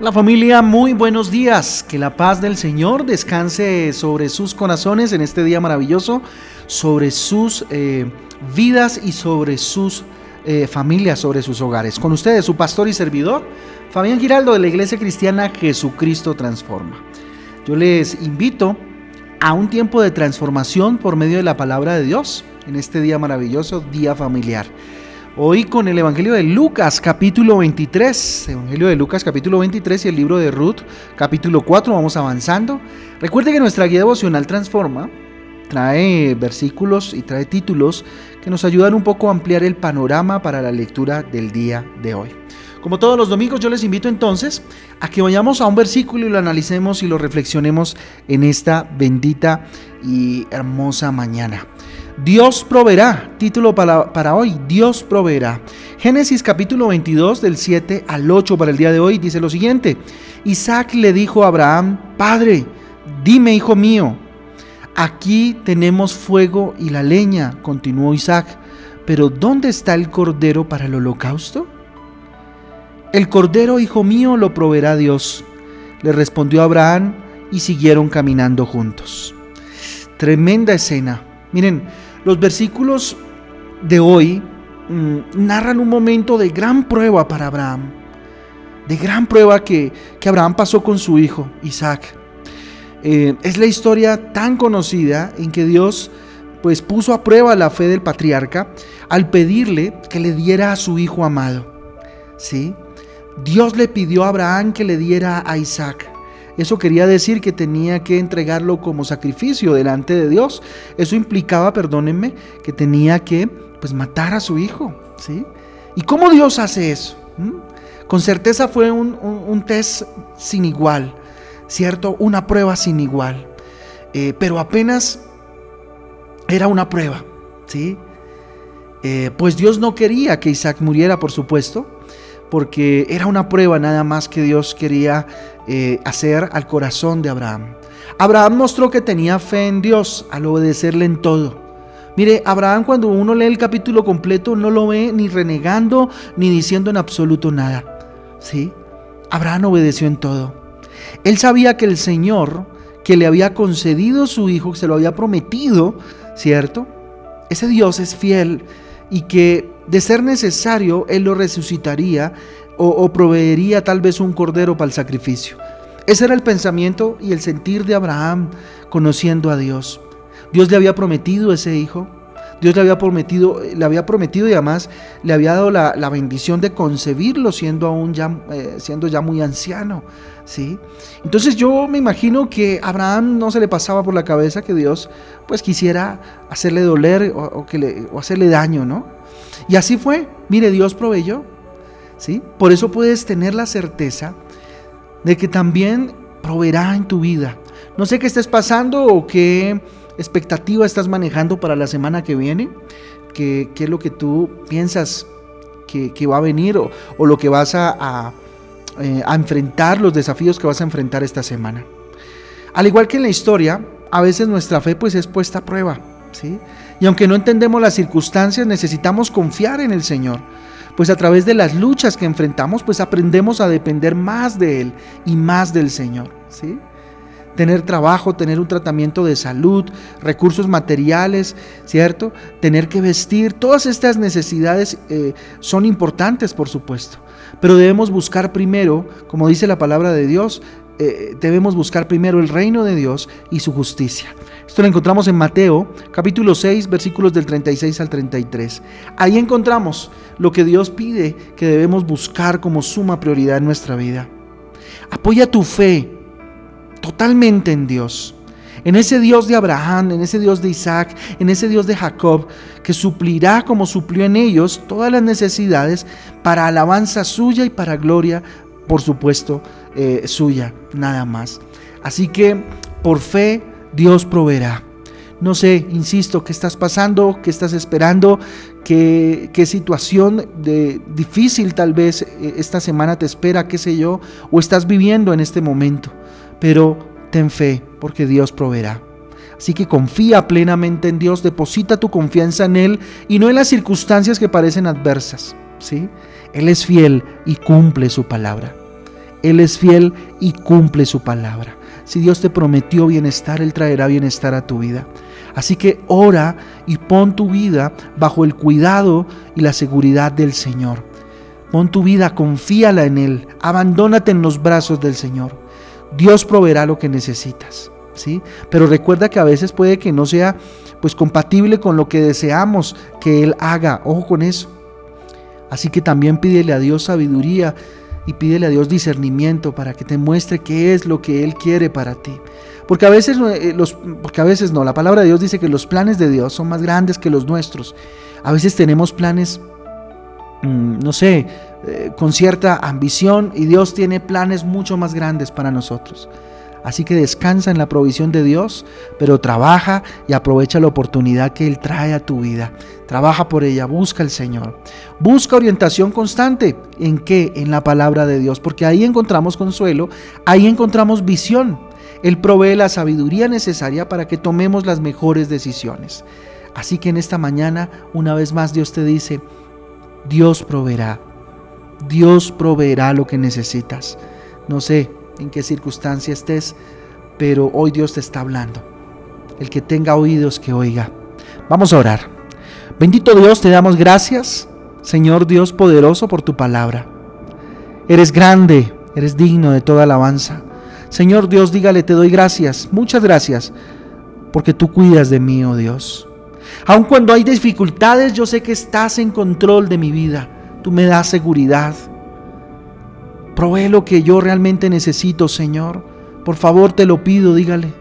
La familia, muy buenos días. Que la paz del Señor descanse sobre sus corazones en este día maravilloso, sobre sus eh, vidas y sobre sus eh, familias, sobre sus hogares. Con ustedes, su pastor y servidor, Fabián Giraldo de la Iglesia Cristiana Jesucristo Transforma. Yo les invito a un tiempo de transformación por medio de la palabra de Dios en este día maravilloso, día familiar. Hoy con el Evangelio de Lucas capítulo 23, Evangelio de Lucas capítulo 23 y el libro de Ruth capítulo 4, vamos avanzando. Recuerde que nuestra guía devocional Transforma trae versículos y trae títulos que nos ayudan un poco a ampliar el panorama para la lectura del día de hoy. Como todos los domingos, yo les invito entonces a que vayamos a un versículo y lo analicemos y lo reflexionemos en esta bendita y hermosa mañana. Dios proveerá, título para, hoy, Dios proveerá. Génesis capítulo 22 del 7 al 8 para el día de hoy dice lo siguiente. Isaac le dijo a Abraham, Padre, dime hijo mío, aquí tenemos fuego y la leña, continuó Isaac, pero ¿dónde está el cordero para el holocausto? El cordero, hijo mío, lo proveerá Dios, le respondió Abraham y siguieron caminando juntos. Tremenda escena. Miren, los versículos de hoy mm, narran un momento de gran prueba para Abraham, de gran prueba que, Abraham pasó con su hijo Isaac. Eh, es la historia tan conocida en que Dios pues puso a prueba la fe del patriarca al pedirle que le diera a su hijo amado. ¿Sí? Dios le pidió a Abraham que le diera a Isaac. Eso quería decir que tenía que entregarlo como sacrificio delante de Dios. Eso implicaba, perdónenme, que tenía que pues matar a su hijo, ¿sí? ¿Y cómo Dios hace eso? ¿Mm? Con certeza fue un, test sin igual, ¿cierto? Una prueba sin igual. Eh, pero apenas era una prueba, ¿sí? Eh, pues Dios no quería que Isaac muriera, por supuesto, porque era una prueba nada más que Dios quería eh, hacer al corazón de Abraham. Abraham mostró que tenía fe en Dios al obedecerle en todo. Mire, Abraham cuando uno lee el capítulo completo no lo ve ni renegando ni diciendo en absoluto nada. ¿Sí? Abraham obedeció en todo. Él sabía que el Señor que le había concedido su hijo, que se lo había prometido, ¿cierto? Ese Dios es fiel y que de ser necesario, Él lo resucitaría o, proveería tal vez un cordero para el sacrificio. Ese era el pensamiento y el sentir de Abraham conociendo a Dios. Dios le había prometido ese hijo. Dios le había prometido, le había prometido y además le había dado la, bendición de concebirlo siendo aún ya, eh, siendo ya muy anciano. ¿sí? Entonces yo me imagino que a Abraham no se le pasaba por la cabeza que Dios pues quisiera hacerle doler o, que le, o hacerle daño, ¿no? Y así fue. Mire, Dios proveyó. ¿sí? Por eso puedes tener la certeza de que también proveerá en tu vida. No sé qué estés pasando o qué expectativa estás manejando para la semana que viene, qué, es lo que tú piensas que, va a venir o, lo que vas a, eh, a enfrentar, los desafíos que vas a enfrentar esta semana. Al igual que en la historia, a veces nuestra fe pues es puesta a prueba, ¿sí? Y aunque no entendemos las circunstancias, necesitamos confiar en el Señor, pues a través de las luchas que enfrentamos, pues aprendemos a depender más de Él y más del Señor, ¿sí? Tener trabajo, tener un tratamiento de salud, recursos materiales, ¿cierto? Tener que vestir, todas estas necesidades eh, son importantes, por supuesto. Pero debemos buscar primero, como dice la palabra de Dios, eh, debemos buscar primero el reino de Dios y su justicia. Esto lo encontramos en Mateo capítulo 6 versículos del 36 al 33. Ahí encontramos lo que Dios pide que debemos buscar como suma prioridad en nuestra vida. Apoya tu fe totalmente en Dios. En ese Dios de Abraham, en ese Dios de Isaac, en ese Dios de Jacob, que suplirá como suplió en ellos todas las necesidades para alabanza suya y para gloria por supuesto, eh, suya, nada más. Así que por fe Dios proveerá. No sé, insisto, qué estás pasando, qué estás esperando, qué, qué situación de, difícil tal vez eh, esta semana te espera, qué sé yo, o estás viviendo en este momento. Pero ten fe, porque Dios proveerá. Así que confía plenamente en Dios, deposita tu confianza en Él y no en las circunstancias que parecen adversas. ¿sí? Él es fiel y cumple su palabra. Él es fiel y cumple su palabra. Si Dios te prometió bienestar, Él traerá bienestar a tu vida. Así que ora y pon tu vida bajo el cuidado y la seguridad del Señor. Pon tu vida, confíala en Él, abandónate en los brazos del Señor. Dios proveerá lo que necesitas, ¿sí? Pero recuerda que a veces puede que no sea pues compatible con lo que deseamos que Él haga. Ojo con eso. Así que también pídele a Dios sabiduría y pídele a Dios discernimiento para que te muestre qué es lo que Él quiere para ti. Porque a veces, eh, los, porque a veces no, la palabra de Dios dice que los planes de Dios son más grandes que los nuestros. A veces tenemos planes, mm, no sé, eh, con cierta ambición y Dios tiene planes mucho más grandes para nosotros. Así que descansa en la provisión de Dios, pero trabaja y aprovecha la oportunidad que Él trae a tu vida. Trabaja por ella, busca al Señor. Busca orientación constante. ¿En qué? En la palabra de Dios, porque ahí encontramos consuelo, ahí encontramos visión. Él provee la sabiduría necesaria para que tomemos las mejores decisiones. Así que en esta mañana, una vez más, Dios te dice, Dios proveerá. Dios proveerá lo que necesitas. No sé, en qué circunstancia estés, pero hoy Dios te está hablando. El que tenga oídos, que oiga. Vamos a orar. Bendito Dios, te damos gracias, Señor Dios poderoso, por tu palabra. Eres grande, eres digno de toda alabanza. Señor Dios, dígale, te doy gracias, muchas gracias, porque tú cuidas de mí, oh Dios. Aun cuando hay dificultades, yo sé que estás en control de mi vida. Tú me das seguridad. Provee lo que yo realmente necesito, Señor. Por favor, te lo pido, dígale.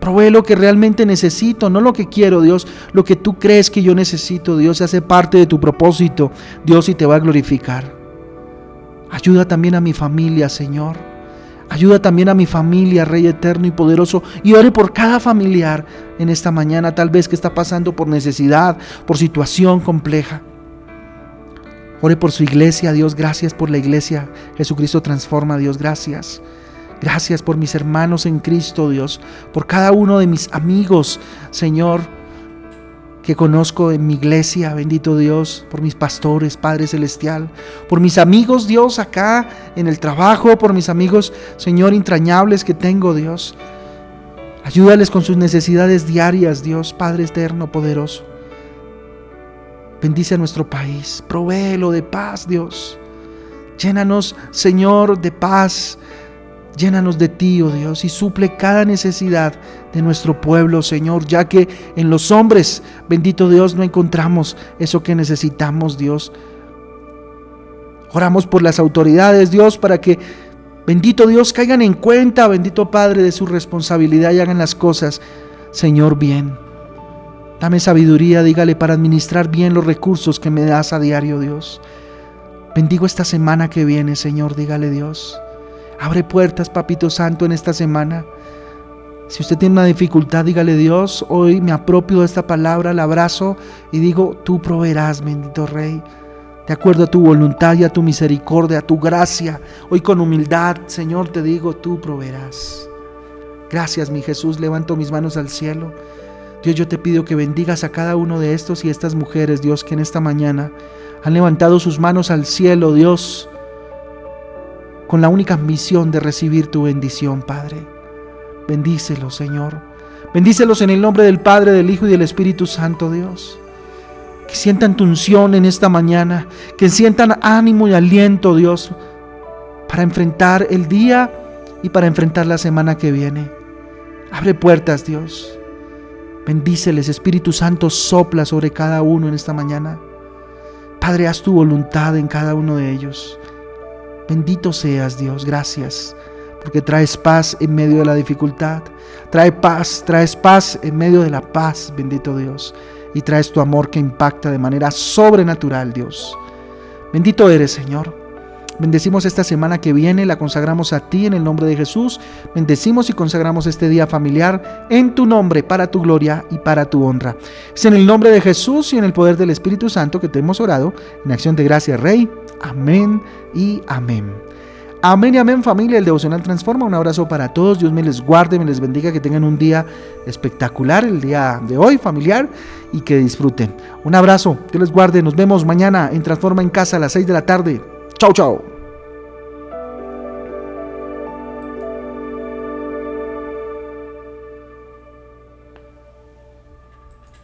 Provee lo que realmente necesito, no lo que quiero, Dios. Lo que tú crees que yo necesito, Dios, hace parte de tu propósito, Dios, y te va a glorificar. Ayuda también a mi familia, Señor. Ayuda también a mi familia, Rey eterno y poderoso. Y ore por cada familiar en esta mañana, tal vez que está pasando por necesidad, por situación compleja. Ore por su iglesia, Dios, gracias por la iglesia. Jesucristo transforma, Dios, gracias. Gracias por mis hermanos en Cristo, Dios, por cada uno de mis amigos, Señor, que conozco en mi iglesia, bendito Dios, por mis pastores, Padre Celestial, por mis amigos, Dios, acá en el trabajo, por mis amigos, Señor, entrañables que tengo, Dios. Ayúdales con sus necesidades diarias, Dios, Padre eterno, poderoso. Bendice a nuestro país, provéelo de paz, Dios. Llénanos, Señor, de paz. Llénanos de ti, oh Dios, y suple cada necesidad de nuestro pueblo, Señor, ya que en los hombres, bendito Dios, no encontramos eso que necesitamos, Dios. Oramos por las autoridades, Dios, para que, bendito Dios, caigan en cuenta, bendito Padre, de su responsabilidad y hagan las cosas, Señor, bien. Dame sabiduría, dígale, para administrar bien los recursos que me das a diario, Dios. Bendigo esta semana que viene, Señor, dígale Dios. Abre puertas, Papito Santo, en esta semana. Si usted tiene una dificultad, dígale Dios, hoy me apropio de esta palabra, la abrazo y digo, tú proveerás, bendito Rey, de acuerdo a tu voluntad y a tu misericordia, a tu gracia. Hoy con humildad, Señor, te digo, tú proveerás. Gracias, mi Jesús, levanto mis manos al cielo. Dios, yo te pido que bendigas a cada uno de estos y estas mujeres, Dios, que en esta mañana han levantado sus manos al cielo, Dios, con la única misión de recibir tu bendición, Padre. Bendícelos, Señor. Bendícelos en el nombre del Padre, del Hijo y del Espíritu Santo, Dios. Que sientan tu unción en esta mañana, que sientan ánimo y aliento, Dios, para enfrentar el día y para enfrentar la semana que viene. Abre puertas, Dios. Bendíceles, Espíritu Santo, sopla sobre cada uno en esta mañana. Padre, haz tu voluntad en cada uno de ellos. Bendito seas, Dios, gracias, porque traes paz en medio de la dificultad. Trae paz, traes paz en medio de la paz, bendito Dios. Y traes tu amor que impacta de manera sobrenatural, Dios. Bendito eres, Señor. Bendecimos esta semana que viene, la consagramos a ti en el nombre de Jesús. Bendecimos y consagramos este día familiar en tu nombre, para tu gloria y para tu honra. Es en el nombre de Jesús y en el poder del Espíritu Santo que te hemos orado, en acción de gracia, Rey. Amén y amén. Amén y amén familia, el devocional transforma. Un abrazo para todos, Dios me les guarde, me les bendiga, que tengan un día espectacular el día de hoy, familiar, y que disfruten. Un abrazo, Dios les guarde, nos vemos mañana en Transforma en Casa a las 6 de la tarde. 臭臭